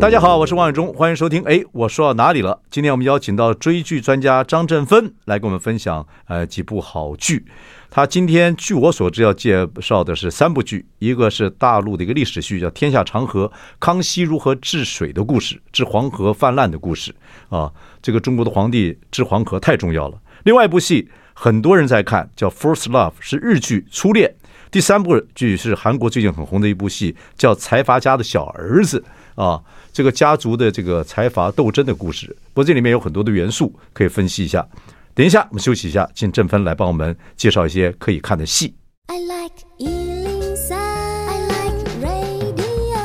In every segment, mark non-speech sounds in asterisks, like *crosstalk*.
大家好，我是王伟忠，欢迎收听。哎，我说到哪里了？今天我们邀请到追剧专家张振芬来跟我们分享呃几部好剧。他今天据我所知要介绍的是三部剧，一个是大陆的一个历史剧，叫《天下长河》，康熙如何治水的故事，治黄河泛滥的故事啊。这个中国的皇帝治黄河太重要了。另外一部戏很多人在看，叫《First Love》，是日剧《初恋》。第三部剧是韩国最近很红的一部戏，叫《财阀家的小儿子》啊。这个家族的这个财阀斗争的故事，不过这里面有很多的元素可以分析一下。等一下，我们休息一下，请郑芬来帮我们介绍一些可以看的戏。I like 103, I like radio。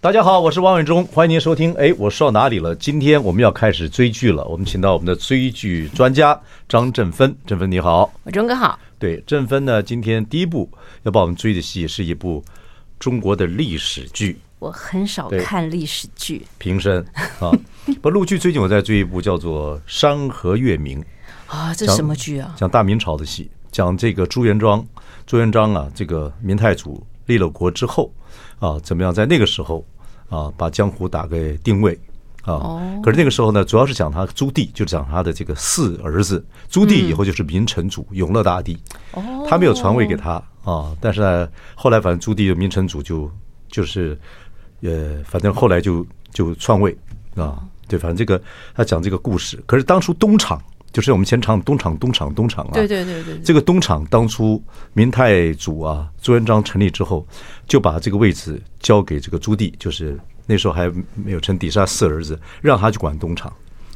大家好，我是王伟忠，欢迎您收听。哎，我说到哪里了？今天我们要开始追剧了。我们请到我们的追剧专家张振芬，振芬你好，伟忠哥好。对，振芬呢，今天第一部要帮我们追的戏是一部中国的历史剧。我很少看历史剧，平生啊，*laughs* 不，陆剧最近我在追一部叫做《山河月明》啊，这是什么剧啊？讲大明朝的戏，讲这个朱元璋，朱元璋啊，这个明太祖立了国之后啊，怎么样在那个时候啊，把江湖打给定位啊？可是那个时候呢，主要是讲他朱棣，就是讲他的这个四儿子。朱棣以后就是明成祖永乐大帝，他没有传位给他啊，但是呢，后来反正朱棣就明成祖就就是。呃，反正后来就就篡位啊，对，反正这个他讲这个故事。可是当初东厂，就是我们前厂东厂东厂东厂啊，对对对对，这个东厂当初明太祖啊朱元璋成立之后，就把这个位置交给这个朱棣，就是那时候还没有称底下四儿子，让他去管东厂，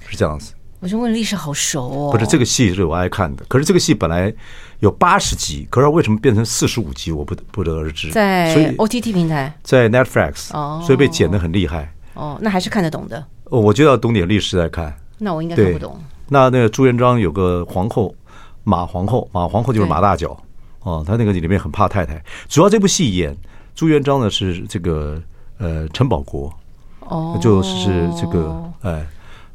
是这样子。我就问历史好熟哦，不是这个戏是我爱看的，可是这个戏本来有八十集，可是为什么变成四十五集，我不不得而知。在 OTT 平台，在 Netflix，哦，所以被剪得很厉害。哦，那还是看得懂的。哦，我就要懂点历史来看。那我应该看不懂。那那个朱元璋有个皇后马皇后，马皇后就是马大脚。哦，他那个里面很怕太太。主要这部戏演朱元璋呢是这个呃陈宝国，哦，就是这个哎。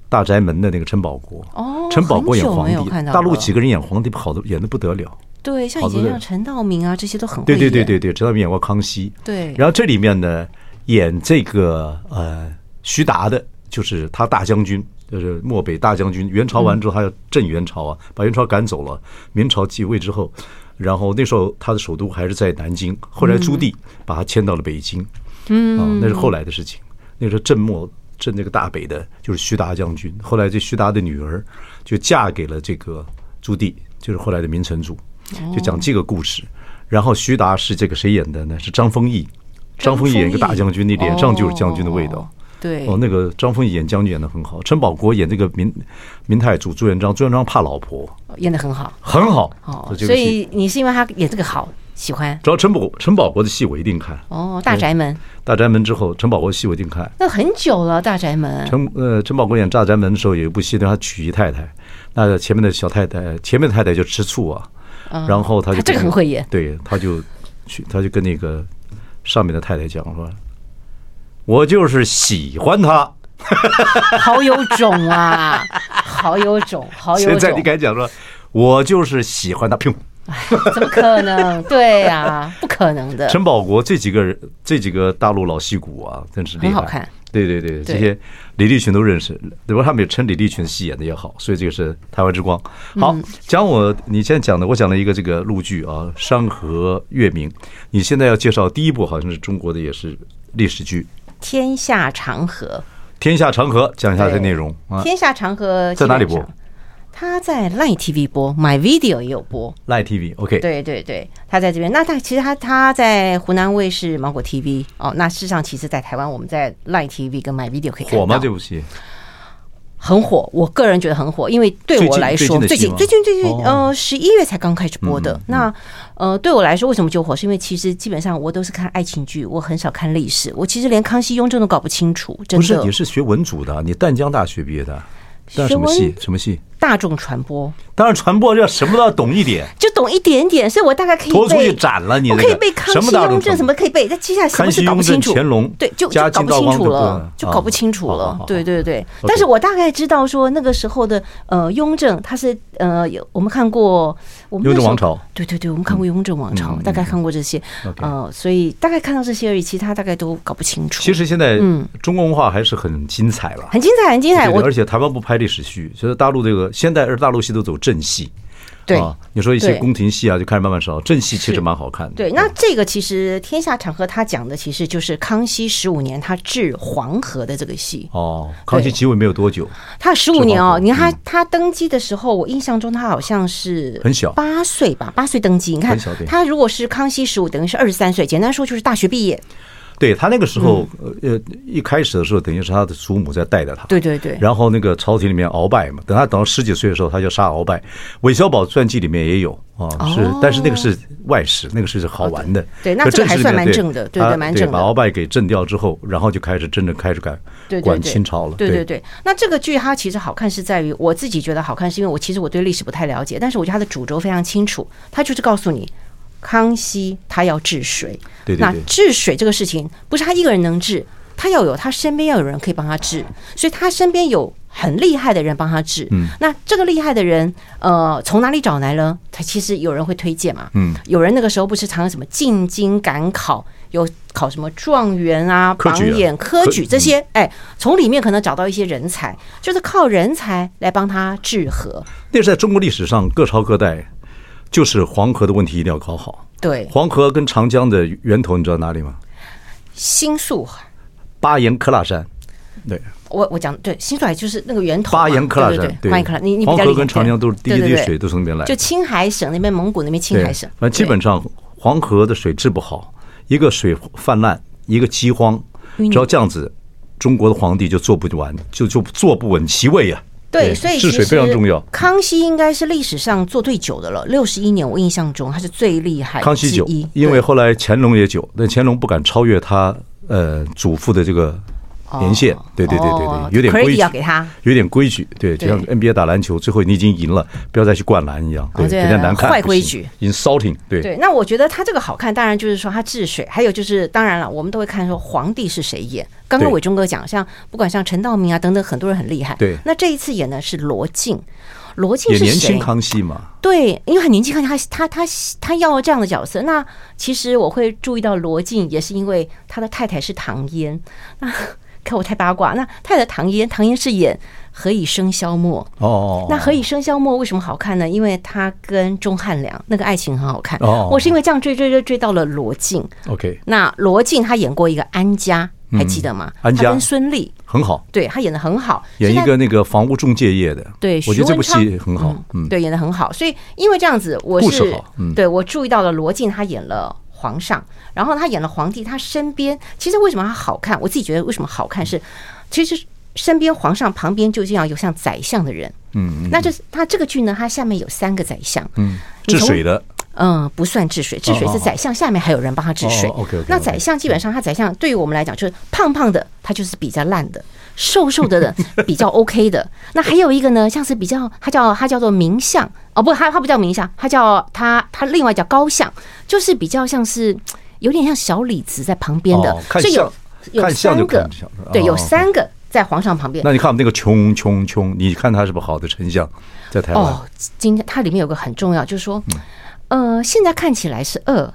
大宅门的那个陈宝国，哦，陈宝国演皇帝，大陆几个人演皇帝好的演的不得了。对，像以前像陈道明啊，这些都很会。对对对对对，陈道明演过康熙。对，然后这里面呢，演这个呃徐达的，就是他大将军，就是漠北大将军。元朝完之后，他要镇元朝啊，把元朝赶走了。明朝继位之后，然后那时候他的首都还是在南京，后来朱棣把他迁到了北京。嗯，啊，那是后来的事情。那时候镇漠。镇这个大北的，就是徐达将军。后来这徐达的女儿就嫁给了这个朱棣，就是后来的明成祖，就讲这个故事。然后徐达是这个谁演的呢？是张丰毅。张丰毅演一个大将军，你脸上就是将军的味道。对，哦，那个张丰毅演将军演的很好。陈宝国演这个明明太祖朱元璋，朱元璋怕老婆，演的很好，很好。哦，所以你是因为他演这个好。喜欢，只要陈宝陈宝国的戏我一定看哦。大宅门，大宅门之后，陈宝国戏我一定看。那很久了，大宅门。陈呃，陈宝国演大宅门的时候，有一部戏让他娶姨太太，那前面的小太太，前面的太太就吃醋啊，然后他就这个很会演，对，他就去，他就跟那个上面的太太讲说，我就是喜欢他，*laughs* 好有种啊，好有种，好有种。*laughs* 现在你敢讲说，我就是喜欢他，砰。*laughs* 哎，怎么可能？对呀、啊，不可能的。陈宝国这几个人，这几个大陆老戏骨啊，真是。很好看。对对对，这些李立群都认识，对吧？他们也称李立群戏演的也好，所以这个是台湾之光。好，讲我你现在讲的，我讲了一个这个陆剧啊，《山河月明》。你现在要介绍第一部，好像是中国的，也是历史剧，《天下长河》。天下长河，讲一下这内容啊。天下长河在哪里播？他在 Line TV 播，My Video 也有播。Line TV，OK，对对对，他在这边。那他其实他他在湖南卫视芒果 TV 哦。那事实上，其实，在台湾，我们在 Line TV 跟 My Video 可以看到。火吗？这部戏很火，我个人觉得很火，因为对我来说，最近最近最近呃十一月才刚开始播的。那呃对我来说，为什么就火？是因为其实基本上我都是看爱情剧，我很少看历史，我其实连康熙、雍正都搞不清楚。真的，不是，你是学文组的，你淡江大学毕业的，学什么戏？什么系？大众传播，当然传播要什么都要懂一点，就懂一点点，所以我大概可以背。拖出去斩了你，我可以背康熙、雍正什么可以背，但接下来什么是搞不清楚。乾隆，对，就就搞不清楚了，就搞不清楚了。对对对，但是我大概知道说那个时候的呃雍正他是呃有我们看过我们雍正王朝，对对对，我们看过雍正王朝，大概看过这些呃，所以大概看到这些而已，其他大概都搞不清楚。其实现在嗯，中国文化还是很精彩了，很精彩，很精彩。我而且台湾不拍历史剧，所以大陆这个现代而大陆戏。都走正戏，对啊，你说一些宫廷戏啊，就开始慢慢少。正戏其实蛮好看的。对，那这个其实《天下长河》他讲的其实就是康熙十五年他治黄河的这个戏。哦，康熙即位没有多久，他十五年哦，你看他他登基的时候，我印象中他好像是很小，八岁吧，八岁登基。你看他如果是康熙十五，等于是二十三岁，简单说就是大学毕业。对他那个时候，呃，一开始的时候，等于是他的祖母在带着他。对对对。然后那个朝廷里面鳌拜嘛，等他等到十几岁的时候，他就杀鳌拜。韦小宝传记里面也有啊，是，但是那个是外史，那个是好玩的。对，那这个还算蛮正的，对对，蛮正的。把鳌拜给震掉之后，然后就开始真正开始改管清朝了。对对对。那这个剧它其实好看是在于，我自己觉得好看，是因为我其实我对历史不太了解，但是我觉得它的主轴非常清楚，它就是告诉你。康熙他要治水，那治水这个事情不是他一个人能治，他要有他身边要有人可以帮他治，所以他身边有很厉害的人帮他治。嗯，那这个厉害的人，呃，从哪里找来呢？他其实有人会推荐嘛。嗯，有人那个时候不是常常什么进京赶考，有考什么状元啊、榜眼、科举这些，哎，从里面可能找到一些人才，就是靠人才来帮他治河。那是在中国历史上各朝各代。就是黄河的问题一定要搞好。对，黄河跟长江的源头你知道哪里吗？新宿。巴颜喀拉山。对，我我讲对，新宿海就是那个源头。巴颜喀拉山，对，你你黄河跟长江都是第一滴水都从那边来。就青海省那边，蒙古那边青海省。反正基本上黄河的水治不好，一个水泛滥，一个饥荒，只要这样子，中国的皇帝就坐不完，就就坐不稳其位啊。对，所以治水非常重要。康熙应该是历史上做最久的了，六十一年，我印象中他是最厉害。康熙久，因为后来乾隆也久，但乾隆不敢超越他呃祖父的这个年限。对对对对对，有点规矩要给他，有点规矩。对，就像 NBA 打篮球，最后你已经赢了，不要再去灌篮一样，对，比较难看。坏规矩，insulting。对对，那我觉得他这个好看，当然就是说他治水，还有就是当然了，我们都会看说皇帝是谁演。刚刚伟忠哥讲，像不管像陈道明啊等等，很多人很厉害。对，那这一次演的是罗晋，罗晋是谁？年轻康熙嘛。对，因为很年轻，康熙他他他他要这样的角色。那其实我会注意到罗晋，也是因为他的太太是唐嫣。那看我太八卦，那太太唐嫣，唐嫣是演《何以笙箫默》哦。那《何以笙箫默》为什么好看呢？因为他跟钟汉良那个爱情很好看。哦，我是因为这样追追追追到了罗晋。OK，那罗晋他演过一个安家。还记得吗？安家跟孙俪很好，对他演的很好，演一个那个房屋中介业的。对，我觉得这部戏很好，嗯，对，演的很好。所以因为这样子，我是对我注意到了罗晋，他演了皇上，然后他演了皇帝，他身边其实为什么他好看？我自己觉得为什么好看是，其实身边皇上旁边就这样有像宰相的人，嗯，那这他这个剧呢，他下面有三个宰相，嗯，治水的。嗯，不算治水，治水是宰相下面还有人帮他治水。那宰相基本上，他宰相对于我们来讲，就是胖胖的，他就是比较烂的；瘦瘦的比较 OK 的。那还有一个呢，像是比较，他叫他叫做明相哦，不，他他不叫明相，他叫他他另外叫高相，就是比较像是有点像小李子在旁边的。所以有有三个，对，有三个在皇上旁边。那你看我们那个穷穷穷，你看他是不是好的丞相在台湾？哦，今天它里面有个很重要，就是说。呃，现在看起来是恶，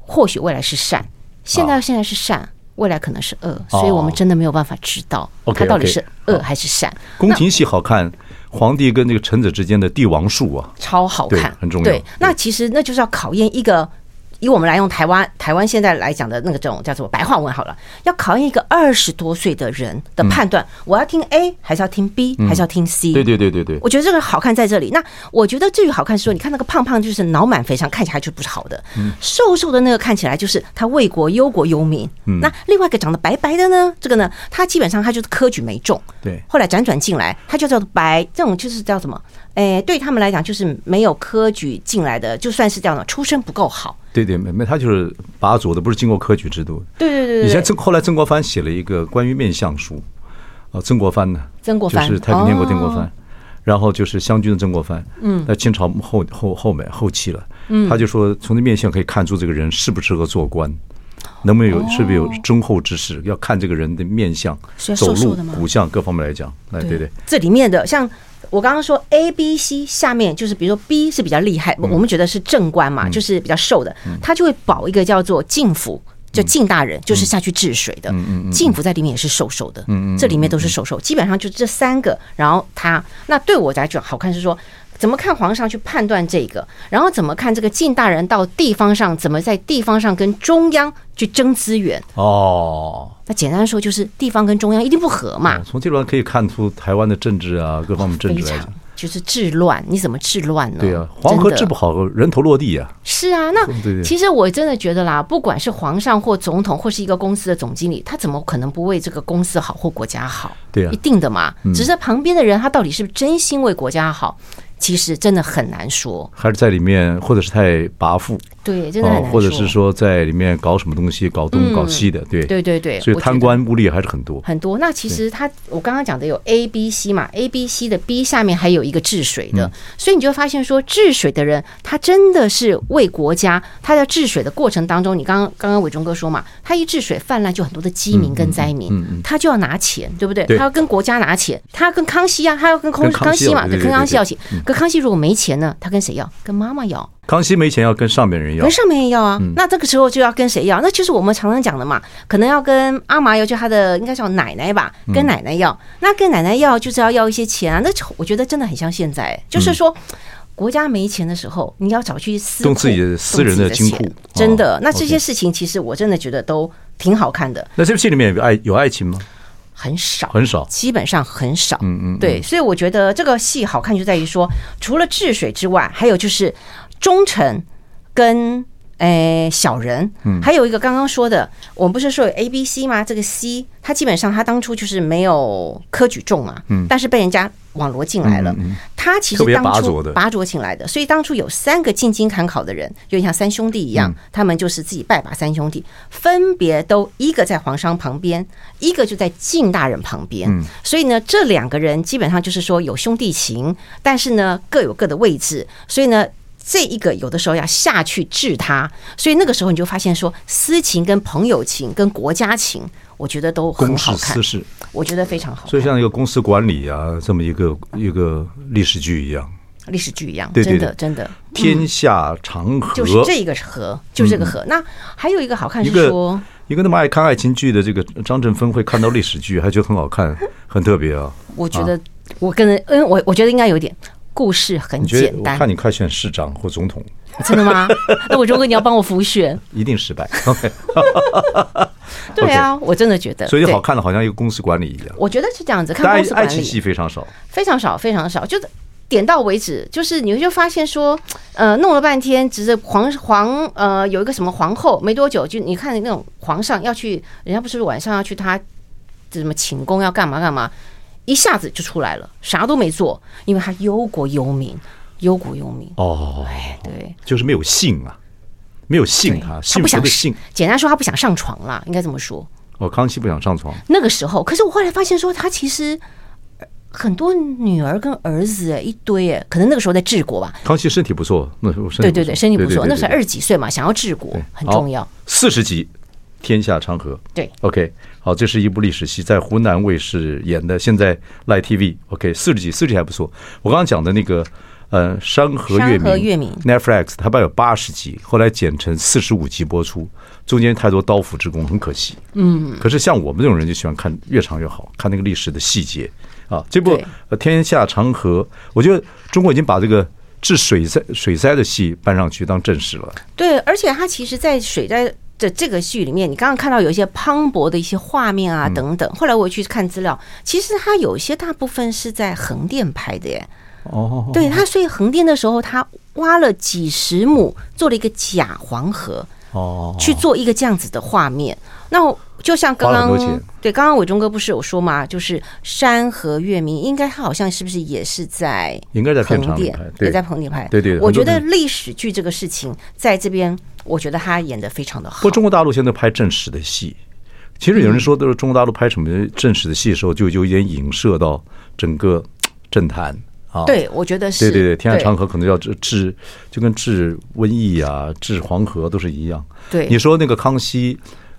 或许未来是善。现在现在是善，未来可能是恶，所以我们真的没有办法知道它到底是恶还是善。宫廷戏好看，皇帝跟那个臣子之间的帝王术啊，超好看，很重要。对，那其实那就是要考验一个以我们来用台湾台湾现在来讲的那个这种叫做白话文好了，要考验一个二十多岁的人的判断，我要听 A 还是要听 B 还是要听 C？对对对对对，我觉得这个好看在这里。那我觉得至于好看是说，你看那个胖胖就是脑满肥肠，看起来就不是好的；瘦瘦的那个看起来就是他为国忧国忧民。那另外一个长得白白的呢，这个呢，他基本上他就是科举没中，对，后来辗转进来，他就叫做白，这种就是叫什么？哎，对他们来讲就是没有科举进来的，就算是这样的，出身不够好。对对，没没，他就是拔擢的，不是经过科举制度。对对对对。以前曾后来曾国藩写了一个关于面相书，啊，曾国藩呢，曾国藩就是太平天国曾国藩，然后就是湘军的曾国藩，嗯，在清朝后后后面后期了，嗯，他就说从这面相可以看出这个人适不适合做官，能不能有是不是有忠厚之士，要看这个人的面相、走路、骨相各方面来讲，哎，对对，这里面的像。我刚刚说 A、B、C 下面就是，比如说 B 是比较厉害，我们觉得是正官嘛，就是比较瘦的，他就会保一个叫做进府，就进大人，就是下去治水的。进府在里面也是瘦瘦的，这里面都是瘦瘦，基本上就这三个。然后他那对我来讲好看是说，怎么看皇上去判断这个，然后怎么看这个晋大人到地方上，怎么在地方上跟中央去争资源哦。那简单说就是地方跟中央一定不合嘛。从这段可以看出台湾的政治啊，各方面政治来讲，就是治乱，你怎么治乱呢？对啊，黄河治不好，人头落地啊。是啊，那其实我真的觉得啦，不管是皇上或总统或是一个公司的总经理，他怎么可能不为这个公司好或国家好？对啊，一定的嘛。只是旁边的人他到底是不是真心为国家好？其实真的很难说，还是在里面，或者是太跋扈，对，真的很难说，或者是说在里面搞什么东西，搞东搞西的，对，对对对，所以贪官污吏还是很多。很多。那其实他，我刚刚讲的有 A、B、C 嘛，A、B、C 的 B 下面还有一个治水的，所以你就会发现说，治水的人他真的是为国家，他在治水的过程当中，你刚刚刚刚伟忠哥说嘛，他一治水泛滥就很多的饥民跟灾民，他就要拿钱，对不对？他要跟国家拿钱，他要跟康熙啊，他要跟康康熙嘛，跟康熙要钱，可康熙如果没钱。呢？他跟谁要？跟妈妈要。康熙没钱要跟上面人要，跟上面人要啊。嗯、那这个时候就要跟谁要？那就是我们常常讲的嘛，可能要跟阿玛要，就他的应该叫奶奶吧，跟奶奶要。嗯、那跟奶奶要就是要要一些钱啊。那我觉得真的很像现在，就是说国家没钱的时候，你要找去私动自己的私人的金库，真的。那这些事情其实我真的觉得都挺好看的。那这部戏里面有爱有爱情吗？很少，很少，基本上很少。嗯嗯，对，所以我觉得这个戏好看就在于说，除了治水之外，还有就是忠诚跟诶小人。嗯，还有一个刚刚说的，我们不是说有 A、B、C 吗？这个 C，他基本上他当初就是没有科举中嘛，嗯，但是被人家。网罗进来了，他其实当初拔擢请来的，所以当初有三个进京赶考的人，就像三兄弟一样，他们就是自己拜把三兄弟，分别都一个在皇上旁边，一个就在靳大人旁边，所以呢，这两个人基本上就是说有兄弟情，但是呢各有各的位置，所以呢这一个有的时候要下去治他，所以那个时候你就发现说私情跟朋友情跟国家情。我觉得都很好看，我觉得非常好。所以像一个公司管理啊，这么一个一个历史剧一样，历史剧一样，真的真的。天下长河，就是这个河，就是这个河。那还有一个好看是说，一个那么爱看爱情剧的这个张振芬会看到历史剧，还觉得很好看，很特别啊。我觉得我跟嗯，我我觉得应该有点故事很简单。看你快选市长或总统，真的吗？*laughs* 那我如果你要帮我辅选，一定失败。*laughs* 对啊，我真的觉得，所以好看的，好像一个公司管理一样。我觉得是这样子，看公司管理，爱情戏非常少，非常少，非常少，就是点到为止。就是你就发现说，呃，弄了半天，只是皇皇呃有一个什么皇后，没多久就你看那种皇上要去，人家不是晚上要去他什么寝宫要干嘛干嘛，一下子就出来了，啥都没做，因为他忧国忧民，忧国忧民。哦，哎，对，就是没有信啊。没有信他，他不想信。简单说，他不想上床了，应该这么说。哦，康熙不想上床。那个时候，可是我后来发现说，他其实很多女儿跟儿子哎，一堆哎，可能那个时候在治国吧。康熙身体不错，那时候对对对，身体不错，那时候二十几岁嘛，想要治国很重要。四十级《天下昌河》对，OK，好，这是一部历史戏，在湖南卫视演的，现在 Live TV OK，四十集，四十集还不错。我刚刚讲的那个。呃，山河月明，Netflix 它本来有八十集，后来剪成四十五集播出，中间太多刀斧之功，很可惜。嗯，可是像我们这种人就喜欢看越长越好，看那个历史的细节啊。这部《天下长河》，我觉得中国已经把这个治水灾水灾的戏搬上去当正史了。对，而且它其实，在水灾的这个剧里面，你刚刚看到有一些磅礴的一些画面啊等等。后来我去看资料，其实它有一些大部分是在横店拍的耶。哦，对它，所以横店的时候，他挖了几十亩，做了一个假黄河。哦，去做一个这样子的画面，那就像刚刚对，刚刚伟忠哥不是有说嘛，就是山河月明，应该他好像是不是也是在应该在横店，也在横店拍，对对。我觉得历史剧这个事情在这边，我觉得他演的非常的好。不过中国大陆现在拍正史的戏，其实有人说都是中国大陆拍什么正史的戏的时候，就有点影射到整个 *tsk* 政坛。对，我觉得是。对对对，天下长河可能要治治，就跟治瘟疫啊、治黄河都是一样。对，你说那个康熙，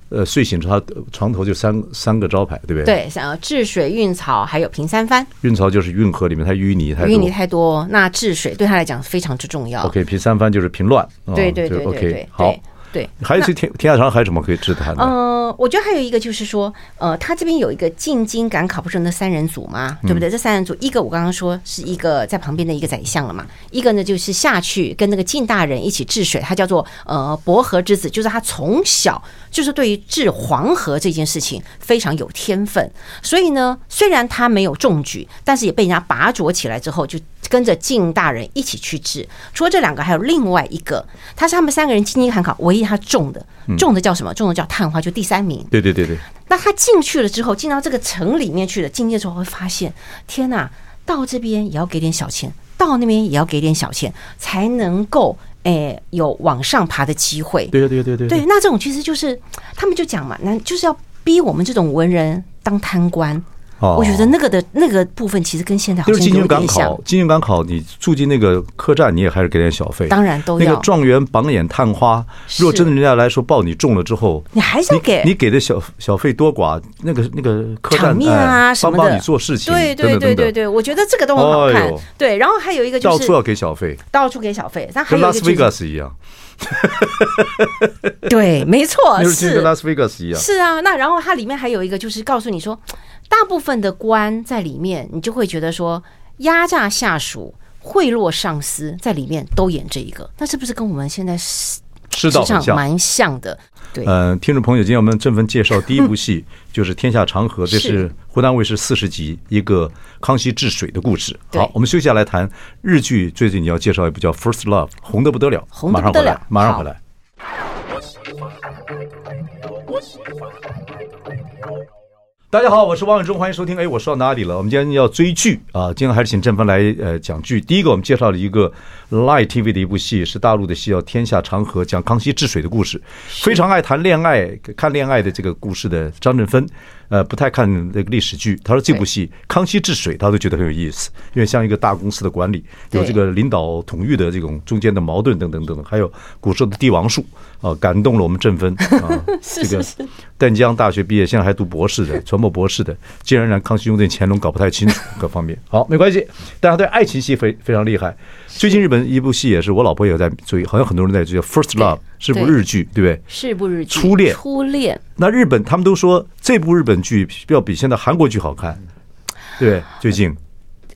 呃，睡醒之后他床头就三三个招牌，对不对？对，想要治水、运草，还有平三藩。运草就是运河里面它淤泥太多，淤泥太多，那治水对他来讲非常之重要。OK，平三藩就是平乱。对对对对对，好。对，还有一天天下长河还有什么可以治他的？呃，我觉得还有一个就是说，呃，他这边有一个进京赶考，不是那三人组嘛？对不对？嗯、这三人组，一个我刚刚说是一个在旁边的一个宰相了嘛，一个呢就是下去跟那个晋大人一起治水，他叫做呃伯和之子，就是他从小就是对于治黄河这件事情非常有天分，所以呢，虽然他没有中举，但是也被人家拔擢起来之后就。跟着靳大人一起去治，除了这两个，还有另外一个，他是他们三个人进京赶考，唯一他中的，中的叫什么？中的叫探花，就第三名。对对对对。那他进去了之后，进到这个城里面去了，进去之后会发现，天哪，到这边也要给点小钱，到那边也要给点小钱，才能够诶有往上爬的机会。对对对对对。对，那这种其实就是他们就讲嘛，那就是要逼我们这种文人当贪官。哦，我觉得那个的那个部分其实跟现在好像有点像。就是进京赶考，进京赶考，你住进那个客栈，你也还是给点小费。当然都要。那个状元榜眼探花，如果真的人家来说报你中了之后，你还是要给。你给的小小费多寡，那个那个客栈场面啊什么的，帮帮你做事情，对对对对对，我觉得这个都很好看。对，然后还有一个就是到处要给小费，到处给小费，但还有一个就是跟拉斯维加斯一样。*laughs* 对，没错，*laughs* 是跟拉斯维加斯一样。是啊，那然后它里面还有一个就是告诉你说。大部分的官在里面，你就会觉得说压榨下属、贿赂上司，在里面都演这一个，那是不是跟我们现在是实际上蛮像的？对，嗯、呃，听众朋友，今天我们正分介绍第一部戏就是《天下长河》，这是湖南卫视四十集一个康熙治水的故事。好，我们休息下来谈日剧。最近你要介绍一部叫《First Love》，红的不得了，红得不得了，马上回来。大家好，我是王永忠，欢迎收听。哎，我说到哪里了？我们今天要追剧啊！今天还是请郑芬来呃讲剧。第一个，我们介绍了一个 Light TV 的一部戏，是大陆的戏，叫《天下长河》，讲康熙治水的故事。非常爱谈恋爱、看恋爱的这个故事的张振芬。呃，不太看那个历史剧。他说这部戏《康熙治水》，他都觉得很有意思，因为像一个大公司的管理，有这个领导统御的这种中间的矛盾等等等等，还有古时候的帝王术啊，感动了我们振奋啊。*laughs* *laughs* 这个淡江大学毕业，现在还读博士的，传播博士的，竟然让康熙、雍正、乾隆搞不太清楚各方面。好，没关系，大家对爱情戏非非常厉害。最近日本一部戏也是，我老婆也在追，好像很多人在追，叫《First Love》，是部日剧，对不对？是部日剧，初恋。初恋。那日本他们都说这部日本剧要比现在韩国剧好看，对，最近。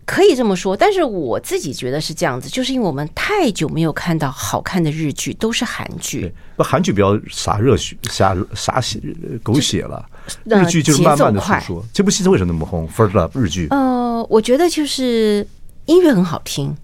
可以这么说，但是我自己觉得是这样子，就是因为我们太久没有看到好看的日剧，都是韩剧。不，韩剧比较洒热血、洒洒血、狗血了。日剧就是慢慢的诉说。这部戏是为什么那么红？First Love 日剧。呃，我觉得就是音乐很好听。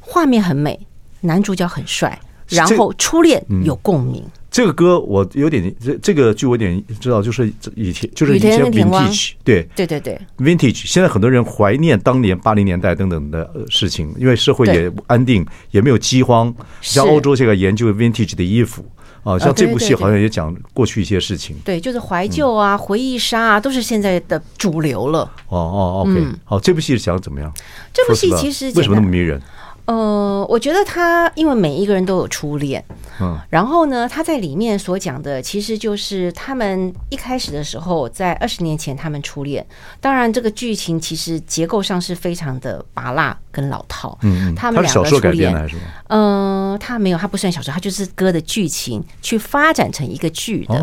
画面很美，男主角很帅，然后初恋有共鸣。这个歌我有点这这个剧我有点知道，就是以前就是以前 vintage 对对对对 vintage。现在很多人怀念当年八零年代等等的事情，因为社会也安定，也没有饥荒。像欧洲这个研究 vintage 的衣服啊，像这部戏好像也讲过去一些事情。对，就是怀旧啊，回忆杀啊，都是现在的主流了。哦哦，OK，好，这部戏是讲怎么样？这部戏其实为什么那么迷人？呃，我觉得他因为每一个人都有初恋，嗯，然后呢，他在里面所讲的其实就是他们一开始的时候，在二十年前他们初恋。当然，这个剧情其实结构上是非常的拔辣跟老套。嗯，他们两个初恋，嗯，他没有，他不算小说，他就是歌的剧情去发展成一个剧的。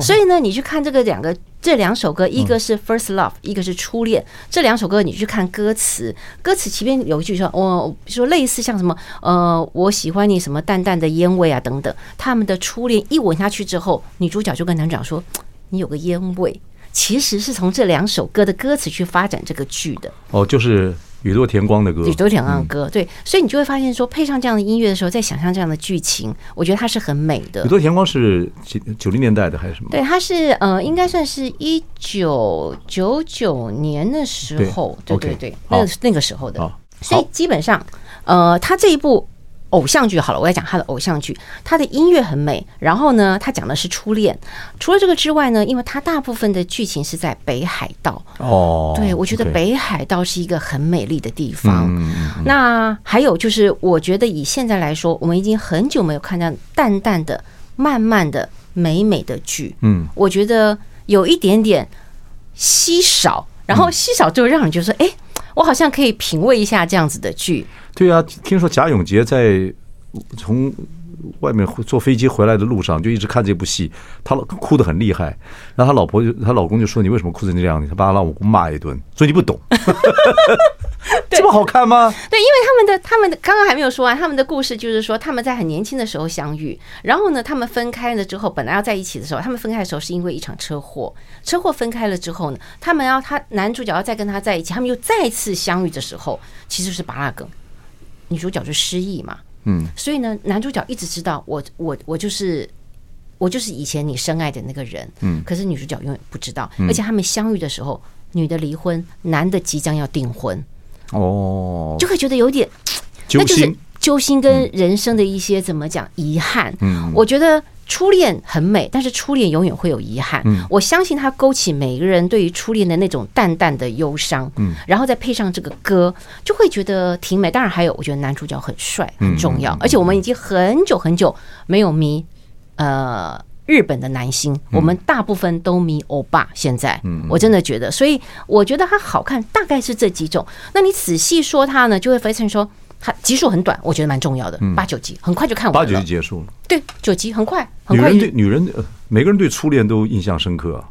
所以呢，你去看这个两个这两首歌，一个是《First Love》，一个是《初恋》。这两首歌你去看歌词，歌词前面有一句说：“我说类似像什么呃，我喜欢你什么淡淡的烟味啊等等。”他们的初恋一吻下去之后，女主角就跟男主角说：“你有个烟味。”其实是从这两首歌的歌词去发展这个剧的。哦，就是。宇多田光的歌，宇多田光的歌，对，所以你就会发现说，配上这样的音乐的时候，在想象这样的剧情，我觉得它是很美的。宇多田光是九九零年代的还是什么？对，他是呃，应该算是一九九九年的时候，对对对，那个那个时候的。所以基本上，呃，他这一部。偶像剧好了，我要讲他的偶像剧，他的音乐很美。然后呢，他讲的是初恋。除了这个之外呢，因为他大部分的剧情是在北海道。哦，对，我觉得北海道是一个很美丽的地方。嗯，那还有就是，我觉得以现在来说，我们已经很久没有看到淡淡的、慢慢的、美美的剧。嗯，我觉得有一点点稀少。然后稀少就让人觉得说，哎。我好像可以品味一下这样子的剧。对啊，听说贾永杰在从外面坐飞机回来的路上就一直看这部戏，他哭得很厉害。然后他老婆就，她老公就说：“你为什么哭成这样？”他把他老公骂一顿，所以你不懂。*laughs* 这么好看吗？对，因为他们的他们的刚刚还没有说完，他们的故事就是说他们在很年轻的时候相遇，然后呢，他们分开了之后，本来要在一起的时候，他们分开的时候是因为一场车祸，车祸分开了之后呢，他们要他男主角要再跟他在一起，他们又再次相遇的时候，其实是芭乐梗，女主角就失忆嘛，嗯，所以呢，男主角一直知道我我我就是我就是以前你深爱的那个人，嗯，可是女主角永远不知道，而且他们相遇的时候，女的离婚，男的即将要订婚。哦，就会觉得有点，那就是揪心跟人生的一些怎么讲遗憾。嗯，我觉得初恋很美，但是初恋永远会有遗憾。嗯，我相信它勾起每一个人对于初恋的那种淡淡的忧伤。嗯，然后再配上这个歌，就会觉得挺美。当然还有，我觉得男主角很帅，很重要。而且我们已经很久很久没有迷，呃。日本的男星，我们大部分都迷欧巴。现在，我真的觉得，所以我觉得他好看，大概是这几种。那你仔细说他呢，就会发现说他集数很短，我觉得蛮重要的，八九集很快就看完了，八九集结束了。对，九集很快，很快。女人对女人，每个人对初恋都印象深刻啊。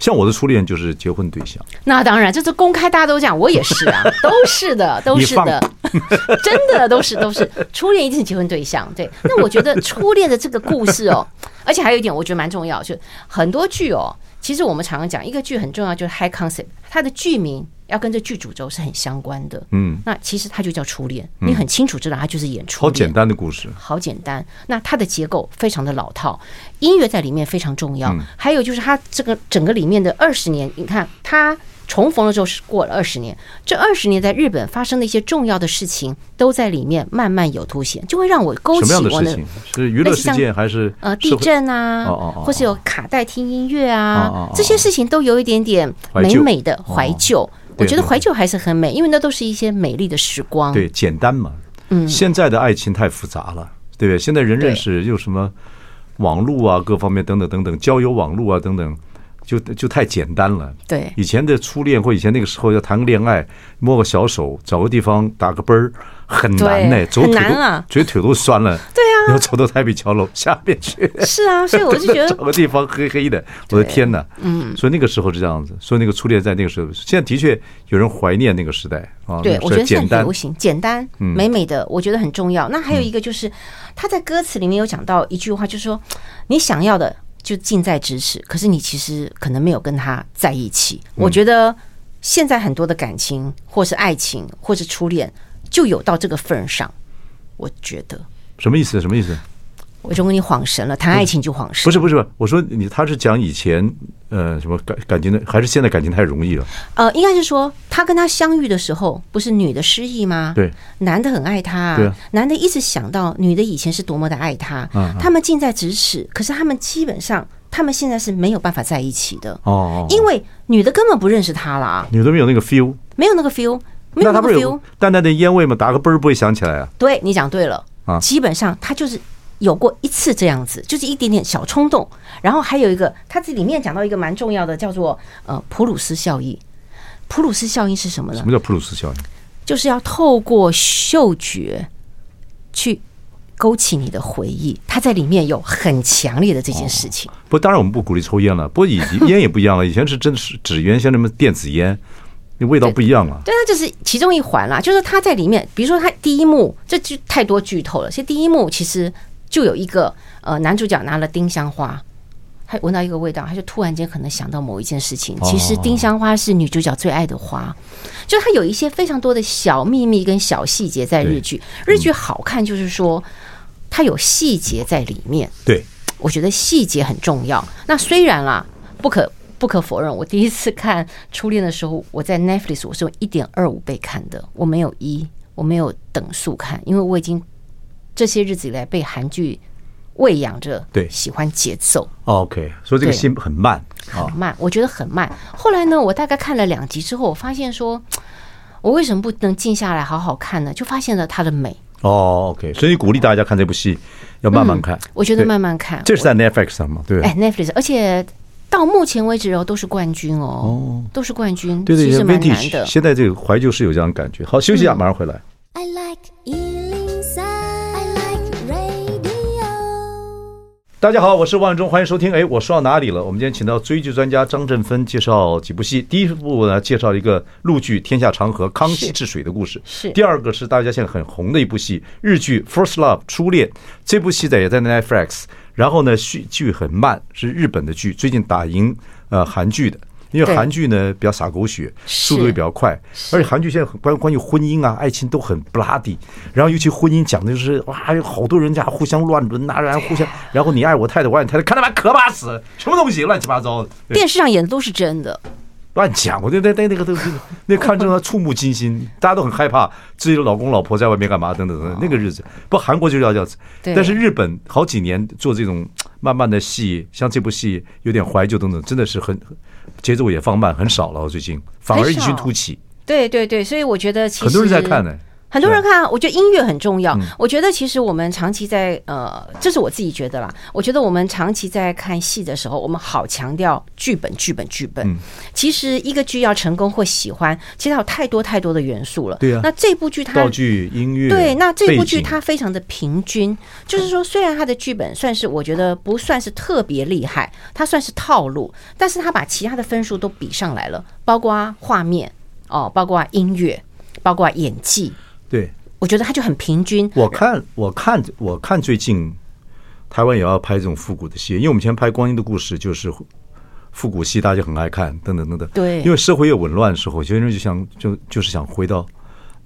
像我的初恋就是结婚对象，那当然，这是公开，大家都讲，我也是啊，都是的，都是的，*laughs* 真的都是都是初恋一定是结婚对象。对，那我觉得初恋的这个故事哦，而且还有一点我觉得蛮重要，就是很多剧哦，其实我们常常讲一个剧很重要，就是 high concept，它的剧名。要跟这剧主轴是很相关的，嗯，那其实它就叫初恋，你很清楚知道它就是演初恋，好简单的故事，好简单。那它的结构非常的老套，音乐在里面非常重要，还有就是它这个整个里面的二十年，你看它重逢的时候是过了二十年，这二十年在日本发生的一些重要的事情都在里面慢慢有凸显，就会让我勾起我的，什么样的事情？是娱乐事件还是呃地震啊，或是有卡带听音乐啊，这些事情都有一点点美美的怀旧。我觉得怀旧还是很美，因为那都是一些美丽的时光。对，简单嘛。嗯，现在的爱情太复杂了，对不对？现在人认识又什么网络啊，各方面等等等等，交友网络啊等等，就就太简单了。对，以前的初恋或以前那个时候要谈个恋爱，摸个小手，找个地方打个啵儿。很难呢，走腿都觉得腿都酸了。对啊，要走到台北桥楼下面去。是啊，所以我就觉得 *laughs* 找个地方黑黑的，我的天哪！嗯，所以那个时候是这样子，所以那个初恋在那个时候，现在的确有人怀念那个时代啊。对，我觉得现在流行简单、美美的，我觉得很重要。那还有一个就是他在歌词里面有讲到一句话，就是说你想要的就近在咫尺，可是你其实可能没有跟他在一起。我觉得现在很多的感情，或是爱情，或是初恋。就有到这个份上，我觉得什么意思？什么意思？我就跟你恍神了，谈爱情就恍神。不是不是我说你他是讲以前呃什么感感情的，还是现在感情太容易了？呃，应该是说他跟他相遇的时候，不是女的失忆吗？对，男的很爱他，对，男的一直想到女的以前是多么的爱他，他们近在咫尺，可是他们基本上他们现在是没有办法在一起的哦，因为女的根本不认识他了，女的没有那个 feel，没有那个 feel 没有。那个 feel，淡淡的烟味嘛？打个啵儿不会想起来啊？对，你讲对了啊！基本上他就是有过一次这样子，就是一点点小冲动。然后还有一个，他这里面讲到一个蛮重要的，叫做呃普鲁斯效应。普鲁斯效应是什么呢？什么叫普鲁斯效应？就是要透过嗅觉去勾起你的回忆，它在里面有很强烈的这件事情。哦、不，当然我们不鼓励抽烟了。不过以烟也不一样了，以前是真的是纸烟，像什么电子烟，那味道不一样了。对，它就是其中一环啦。就是它在里面，比如说它第一幕，这就太多剧透了。其实第一幕其实就有一个呃男主角拿了丁香花。他闻到一个味道，他就突然间可能想到某一件事情。其实丁香花是女主角最爱的花，就它有一些非常多的小秘密跟小细节在日剧。日剧好看就是说它有细节在里面。对，我觉得细节很重要。那虽然啦，不可不可否认，我第一次看《初恋》的时候，我在 Netflix 我是用一点二五倍看的，我没有一，我没有等速看，因为我已经这些日子以来被韩剧。喂养着，对，喜欢节奏。OK，所以这个心很慢，很慢，我觉得很慢。后来呢，我大概看了两集之后，我发现说，我为什么不能静下来好好看呢？就发现了它的美。哦，OK，所以鼓励大家看这部戏，要慢慢看。嗯，我觉得慢慢看。这是在 Netflix 上吗？对，哎，Netflix，而且到目前为止哦，都是冠军哦，哦，都是冠军，对对，其实蛮难的。现在这个怀旧是有这样的感觉。好，休息一下，马上回来。I like 大家好，我是万忠，欢迎收听。哎，我说到哪里了？我们今天请到追剧专家张振芬介绍几部戏。第一部呢，介绍一个陆剧《天下长河》康熙治水的故事。是。第二个是大家现在很红的一部戏，日剧《First Love》初恋。这部戏在也在 Netflix。然后呢，续剧很慢，是日本的剧，最近打赢呃韩剧的。因为韩剧呢比较洒狗血，速度也比较快，而且韩剧现在关关于婚姻啊、爱情都很 bloody，然后尤其婚姻讲的就是哇，有好多人家互相乱伦呐，然后互相，然后你爱我太太，我爱你太太，看他妈可怕死，什么东西乱七八糟的。电视上演的都是真的，乱讲，我觉得那那个都是那看着他触目惊心，大家都很害怕自己的老公老婆在外面干嘛等等等等，那个日子不韩国就是要这样子，但是日本好几年做这种慢慢的戏，像这部戏有点怀旧等等，真的是很。节奏也放慢，很少了。最近反而异军突起。对对对，所以我觉得其实很多人在看呢。很多人看，我觉得音乐很重要。我觉得其实我们长期在呃，这是我自己觉得啦。我觉得我们长期在看戏的时候，我们好强调剧本、剧本、剧本。其实一个剧要成功或喜欢，其实有太多太多的元素了。对啊。那这部剧它道具、音乐，对，那这部剧它非常的平均，就是说，虽然它的剧本算是我觉得不算是特别厉害，它算是套路，但是它把其他的分数都比上来了，包括画面哦，包括音乐，包括演技。对，我觉得他就很平均。我看，我看，我看最近台湾也要拍这种复古的戏，因为我们以前拍《光阴的故事》就是复古戏，大家很爱看，等等等等。对，因为社会越紊乱的时候，有些人就想就就是想回到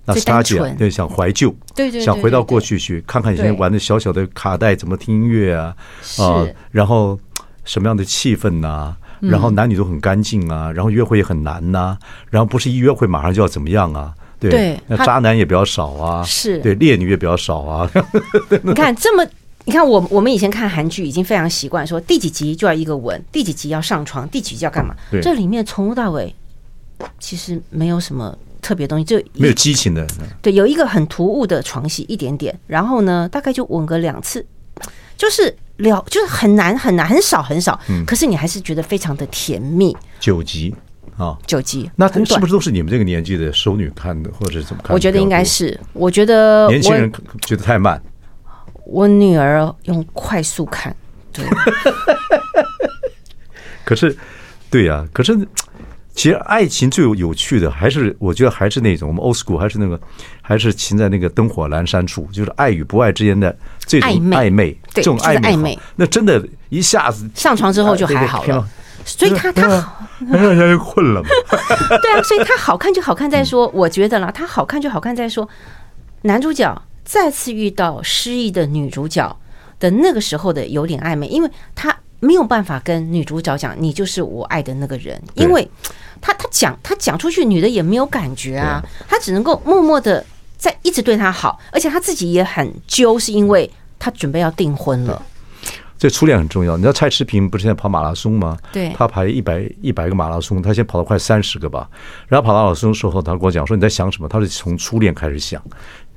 那斯塔姐，对，想怀旧，对对，想回到过去去看看以前玩的小小的卡带怎么听音乐啊啊，然后什么样的气氛呐，然后男女都很干净啊，然后约会也很难呐，然后不是一约会马上就要怎么样啊。对，那渣男也比较少啊，是对，烈女也比较少啊。*laughs* 你看这么，你看我我们以前看韩剧已经非常习惯说第几集就要一个吻，第几集要上床，第几集要干嘛？对，这里面从头到尾其实没有什么特别东西，就没有激情的。对，有一个很突兀的床戏一点点，然后呢，大概就吻个两次，就是了，就是很难很难很少很少，嗯，可是你还是觉得非常的甜蜜。九集。啊，九集，那是不是都是你们这个年纪的熟女看的，或者是怎么看？我觉得应该是，我觉得年轻人觉得太慢。我女儿用快速看，对。*laughs* 可是，对呀，可是，其实爱情最有有趣的，还是我觉得还是那种我们 old school，还是那个，还是停在那个灯火阑珊处，就是爱与不爱之间的这种暧昧，这种暧昧，那真的一下子上床之后就还好了。所以他他好，让人困了嘛？*laughs* 对啊，所以他好看就好看在说，我觉得啦，他好看就好看在说，男主角再次遇到失忆的女主角的那个时候的有点暧昧，因为他没有办法跟女主角讲你就是我爱的那个人，因为他他讲他讲出去，女的也没有感觉啊，他只能够默默的在一直对他好，而且他自己也很揪，是因为他准备要订婚了。这初恋很重要，你知道蔡诗平不是现在跑马拉松吗？对，他跑一百一百个马拉松，他先跑了快三十个吧。然后跑马拉松的时候，他跟我讲说：“你在想什么？”他是从初恋开始想，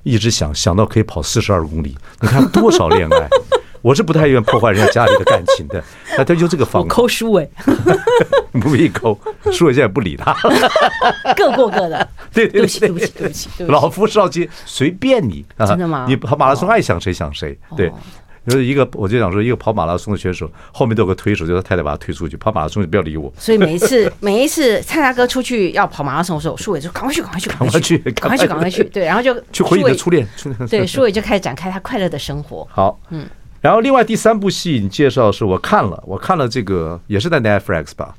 一直想想到可以跑四十二公里。你看多少恋爱？*laughs* 我是不太愿意破坏人家家里的感情的。那他就这个方法。抠书哎，*laughs* 不必抠，书伟现在不理他，各过各的。对对不起，对不起，对不起，对不起。老夫少妻，随便你啊！真的吗？你跑马拉松爱想谁想谁，对。就是一个，我就想说，一个跑马拉松的选手后面都有个推手，就是太太把他推出去跑马拉松，你不要理我。所以每一次，*laughs* 每一次蔡大哥出去要跑马拉松的时候，舒伟就赶快去，赶快去，赶快去，赶快去，赶快去。对，然后就去回忆你的初恋。对，舒伟就开始展开他快乐的生活。*laughs* 好，嗯。然后另外第三部戏你介绍的是我看了，我看了这个也是在 Netflix 吧，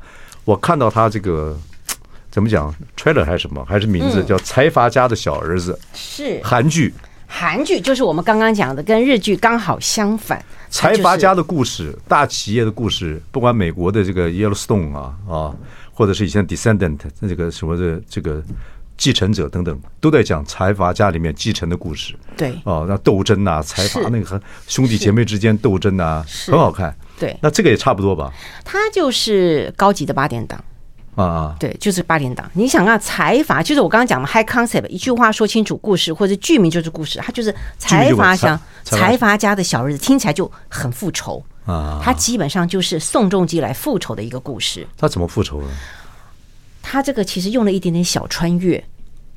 我看到他这个怎么讲 trailer 还是什么，还是名字叫《财阀家的小儿子》，是韩剧。韩剧就是我们刚刚讲的，跟日剧刚好相反。财阀家的故事，大企业的故事，不管美国的这个 Yellowstone 啊啊，或者是以前 Descendant 那这个什么的这个继承者等等，都在讲财阀家里面继承的故事。对，哦，那斗争呐，财阀那个和兄弟姐妹之间斗争呐，很好看。对，那这个也差不多吧。它就是高级的八点档。啊，对，就是八点档。你想啊财阀，就是我刚刚讲的 high concept，一句话说清楚故事，或者剧名就是故事，他就是财阀想财阀家的小日子，听起来就很复仇啊。他基本上就是宋仲基来复仇的一个故事。他怎么复仇呢？他这个其实用了一点点小穿越，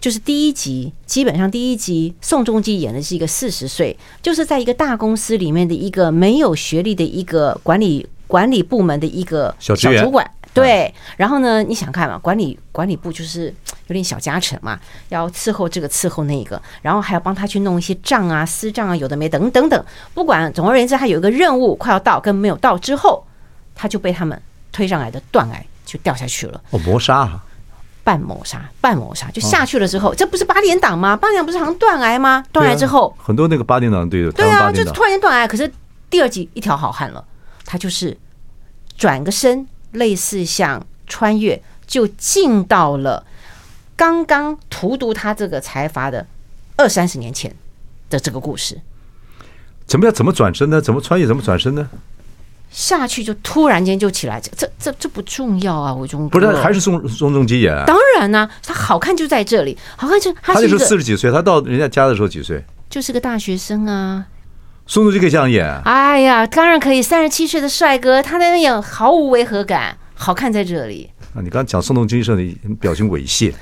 就是第一集基本上第一集宋仲基演的是一个四十岁，就是在一个大公司里面的一个没有学历的一个管理管理部门的一个小主管。对，然后呢？你想看嘛？管理管理部就是有点小家臣嘛，要伺候这个伺候那个，然后还要帮他去弄一些账啊、私账啊，有的没等等等。不管总而言之，他有一个任务快要到跟没有到之后，他就被他们推上来的断崖就掉下去了。哦，谋杀，半谋杀，半谋杀就下去了之后，这不是八点档吗？八点档不是好像断崖吗？断崖之后，很多那个八点档对的，对啊，就是突然间断崖。可是第二集一条好汉了，他就是转个身。类似像穿越，就进到了刚刚荼毒他这个财阀的二三十年前的这个故事。怎么样？怎么转身呢？怎么穿越？怎么转身呢？下去就突然间就起来，这这这这不重要啊！我中不是还是宋宋仲基演啊？当然呢、啊，他好看就在这里，好看就他就是四十几岁，他到人家家的时候几岁？就是个大学生啊。宋仲基可以这样演？哎呀，当然可以！三十七岁的帅哥，他在那演毫无违和感，好看在这里。啊，你刚刚讲宋仲基时，你表情猥亵。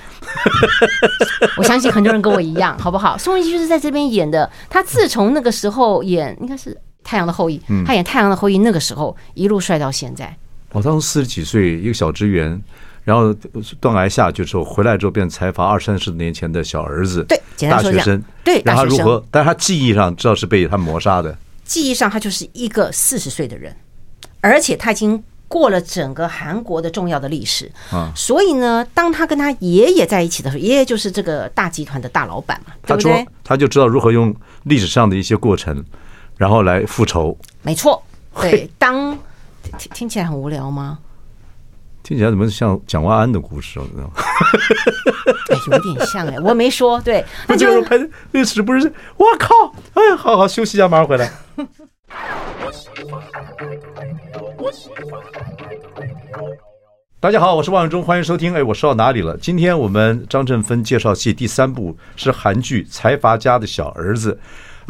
*laughs* 我相信很多人跟我一样，好不好？宋仲基就是在这边演的。他自从那个时候演，应该是《太阳的后裔》，他演《太阳的后裔》那个时候一路帅到现在。哦，他从四十几岁一个小职员。然后断崖下去之后，回来之后变财阀二三十年前的小儿子，对，大学生，对，然后他如何？但是他记忆上知道是被他谋杀的。记忆上他就是一个四十岁的人，而且他已经过了整个韩国的重要的历史啊。所以呢，当他跟他爷爷在一起的时候，爷爷就是这个大集团的大老板嘛，对不对？他就知道如何用历史上的一些过程，然后来复仇。没错，对，*laughs* 当听听起来很无聊吗？听起来怎么像蒋万安的故事啊？*laughs* 哎，有点像哎，我没说对。*laughs* 那就是拍历史不是？我靠！哎，好好休息一下，马上回来。大家好，我是王永忠，欢迎收听。哎，我说到哪里了？今天我们张振芬介绍戏第三部是韩剧《财阀家的小儿子》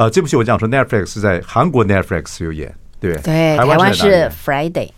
啊，这部戏我讲说 Netflix 在韩国 Netflix 有演，对不对？对，台湾是 Friday。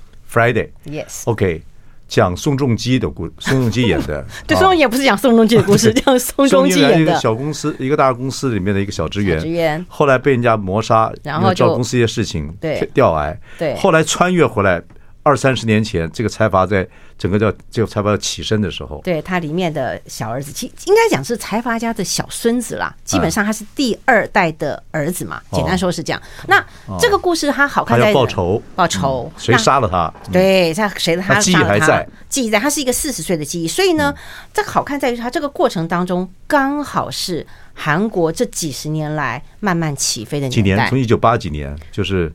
讲宋仲基的故，*laughs* 宋仲基演的。*laughs* 对，宋仲基也不是讲宋仲基的故事，讲宋仲基演的。一个小公司，一个大公司里面的一个小职员，职员后来被人家谋杀，然后找公司一些事情，对，掉癌，对，后来穿越回来。二三十年前，这个财阀在整个叫这个财阀要起身的时候，对他里面的小儿子，其应该讲是财阀家的小孙子啦。基本上他是第二代的儿子嘛，简单说是这样。那这个故事他好看在报仇，报仇，谁杀了他？对，他谁的他记忆还在，记忆在，他是一个四十岁的记忆。所以呢，这个好看在于他这个过程当中，刚好是韩国这几十年来慢慢起飞的年代。几年？从一九八几年，就是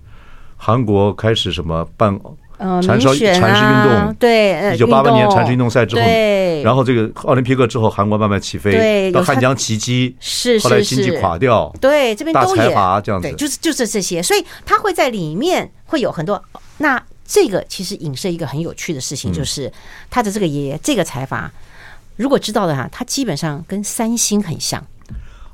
韩国开始什么办。呃，民选啊，对，一九八八年残奥运动赛之后，对，然后这个奥林匹克之后，韩国慢慢起飞，对，到汉江奇迹，是后来经济垮掉，对，这边都也这样子，就是就是这些，所以他会在里面会有很多。那这个其实影射一个很有趣的事情，就是他的这个爷爷，这个财阀，如果知道的话，他基本上跟三星很像。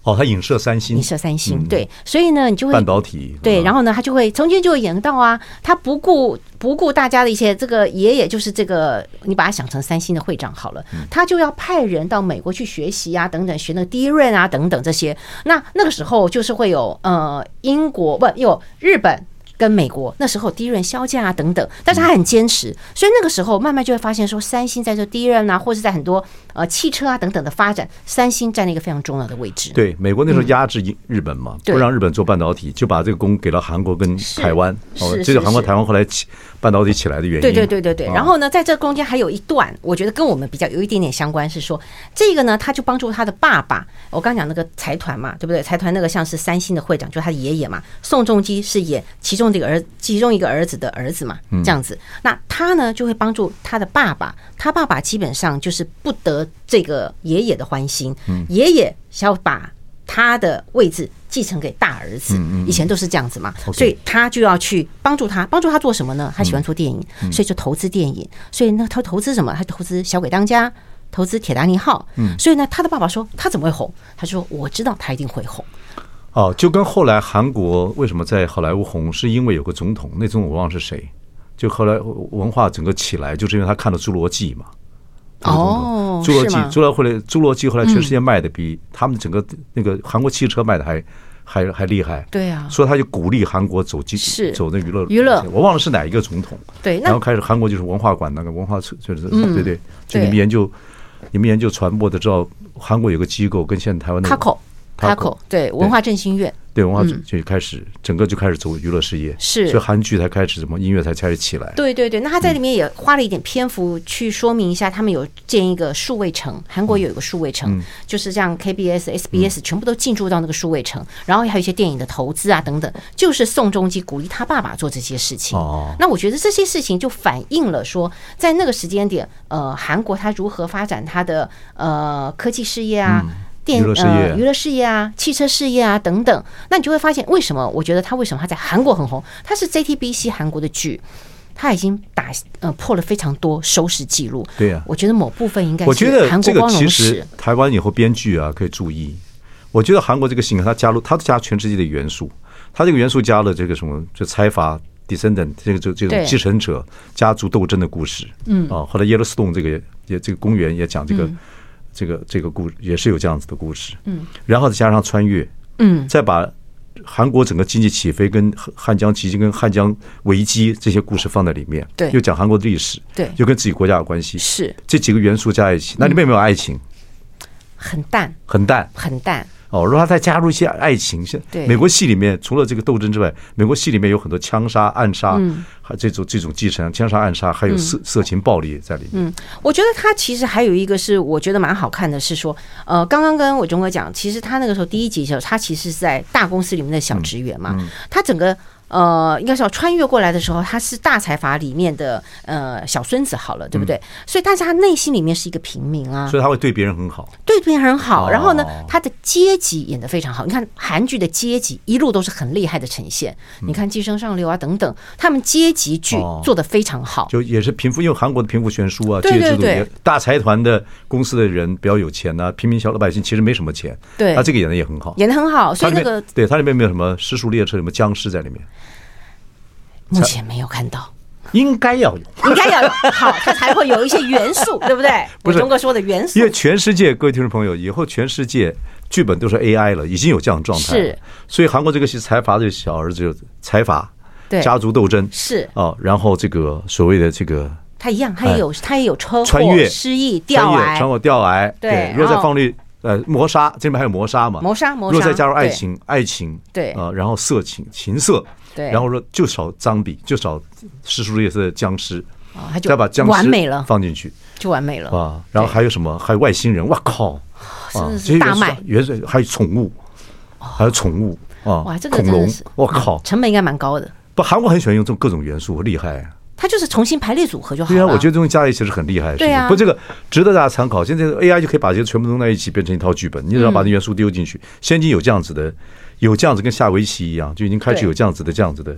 哦，他影射三星，影射三星，对，所以呢，你就会半导体，对，然后呢，他就会从前就会演到啊，他不顾不顾大家的一些，这个爷爷就是这个，你把他想成三星的会长好了，他就要派人到美国去学习啊，等等，学那个 DRAM 啊，等等这些。那那个时候就是会有呃，英国不有日本。跟美国那时候 DRAM 削价啊等等，但是他很坚持，所以那个时候慢慢就会发现说，三星在这 DRAM 啊，或是在很多呃汽车啊等等的发展，三星占了一个非常重要的位置。对，美国那时候压制日本嘛，不让日本做半导体，就把这个工给了韩国跟台湾。哦，这个韩国台湾后来起半导体起来的原因。对对对对对。然后呢，在这中间还有一段，我觉得跟我们比较有一点点相关，是说这个呢，他就帮助他的爸爸。我刚讲那个财团嘛，对不对？财团那个像是三星的会长，就是他的爷爷嘛，宋仲基是演其中。这个儿，其中一个儿子的儿子嘛，这样子，那他呢就会帮助他的爸爸，他爸爸基本上就是不得这个爷爷的欢心，爷爷想要把他的位置继承给大儿子，以前都是这样子嘛，所以他就要去帮助他，帮助他做什么呢？他喜欢做电影，所以就投资电影，所以呢，他投资什么？他投资《小鬼当家》，投资《铁达尼号》，所以呢，他的爸爸说他怎么会红？他说我知道他一定会红。哦，就跟后来韩国为什么在好莱坞红，是因为有个总统，那总统我忘了是谁。就后来文化整个起来，就是因为他看了《侏罗纪》嘛。哦，侏罗纪，侏罗后来侏罗纪后来全世界卖的比他们整个那个韩国汽车卖的还还还厉害。对啊，所以他就鼓励韩国走经走那娱乐娱乐。我忘了是哪一个总统。对，然后开始韩国就是文化馆那个文化就是对对，就你们研究你们研究传播的，知道韩国有个机构跟现在台湾的。卡口对文化振兴院，对文化就就开始整个就开始走娱乐事业，是。所以韩剧才开始什么音乐才开始起来。对对对，那他在里面也花了一点篇幅去说明一下，他们有建一个数位城，韩国有一个数位城，就是像 KBS、SBS 全部都进驻到那个数位城，然后还有一些电影的投资啊等等，就是宋仲基鼓励他爸爸做这些事情。哦，那我觉得这些事情就反映了说，在那个时间点，呃，韩国他如何发展他的呃科技事业啊。电呃娱乐事业啊，汽车事业啊等等，那你就会发现为什么？我觉得他为什么他在韩国很红？他是 JTBC 韩国的剧，他已经打呃破了非常多收视记录。对呀，我觉得某部分应该是韩国光荣史。台湾以后编剧啊可以注意，我觉得韩国这个性格，他加入他加全世界的元素，他这个元素加了这个什么，就财阀 descendant 这个就这种继承者家族斗争的故事。嗯啊，后来耶勒斯顿这个也这个公园也讲这个。这个这个故也是有这样子的故事，嗯，然后再加上穿越，嗯，再把韩国整个经济起飞跟汉江奇迹跟汉江危机这些故事放在里面，对，又讲韩国的历史，对，又跟自己国家有关系，是。这几个元素加在一起，那里面有没有爱情？很淡，很淡，很淡。哦，如果他再加入一些爱情，像美国戏里面除了这个斗争之外，美国戏里面有很多枪杀、暗杀，还这种这种继承枪杀、暗杀，还有色色情暴力在里面。嗯，我觉得他其实还有一个是我觉得蛮好看的，是说，呃，刚刚跟伟忠哥讲，其实他那个时候第一集的时候，他其实是在大公司里面的小职员嘛，他整个。呃，应该是要穿越过来的时候，他是大财阀里面的呃小孙子，好了，对不对？所以，但是他内心里面是一个平民啊，所以他会对别人很好，对别人很好。然后呢，他的阶级演得非常好。你看韩剧的阶级一路都是很厉害的呈现。你看《寄生上流》啊等等，他们阶级剧做得非常好，就也是贫富，因为韩国的贫富悬殊啊，阶级制度也大财团的公司的人比较有钱呐，平民小老百姓其实没什么钱。对，他这个演的也很好，演的很好。所以那个对他里面没有什么尸速列车，什么僵尸在里面。目前没有看到，应该要有，应该要有，好，它才会有一些元素，*laughs* 对不对？不是。东哥说的元素，因为全世界各位听众朋友，以后全世界剧本都是 AI 了，已经有这样的状态，是。所以韩国这个戏财阀的小儿子，财阀，对，家族斗争。是。哦，然后这个所谓的这个，他一样，他也有，他也有车祸、穿越、失忆、吊癌、穿过掉癌，对。如果再放率呃磨砂，这边还有磨砂嘛？磨砂，磨砂。如果再加入爱情，爱情，对啊，然后色情，情色。对，然后说就少脏笔，就少尸速列车的僵尸啊，再把僵尸完美了放进去，就完美了啊！然后还有什么？还有外星人，哇靠！啊，这是大卖，原始还有宠物，还有宠物啊！哇，这个恐龙，我靠，成本应该蛮高的。不，韩国很喜欢用这种各种元素，厉害。他就是重新排列组合就好了。对啊，我觉得这东西加在一起是很厉害的。对啊，不，这个值得大家参考。现在 AI 就可以把这些全部弄在一起，变成一套剧本。你只要把那元素丢进去，先进有这样子的。有这样子跟下围棋一样，就已经开始有这样子的这样子的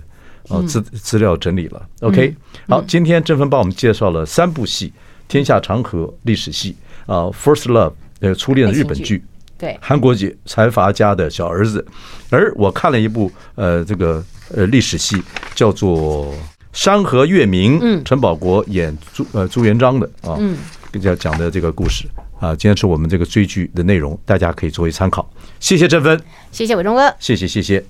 啊资资料整理了。OK，好，今天郑芬帮我们介绍了三部戏：《天下长河》历史戏啊，《First Love》呃初恋的日本剧对，韩国籍财阀家的小儿子。而我看了一部呃这个呃历史戏，叫做《山河月明》，嗯，陈宝国演朱呃朱元璋的啊，嗯，讲讲的这个故事。啊，今天是我们这个追剧的内容，大家可以作为参考。谢谢振芬，谢谢伟忠哥，谢谢谢谢。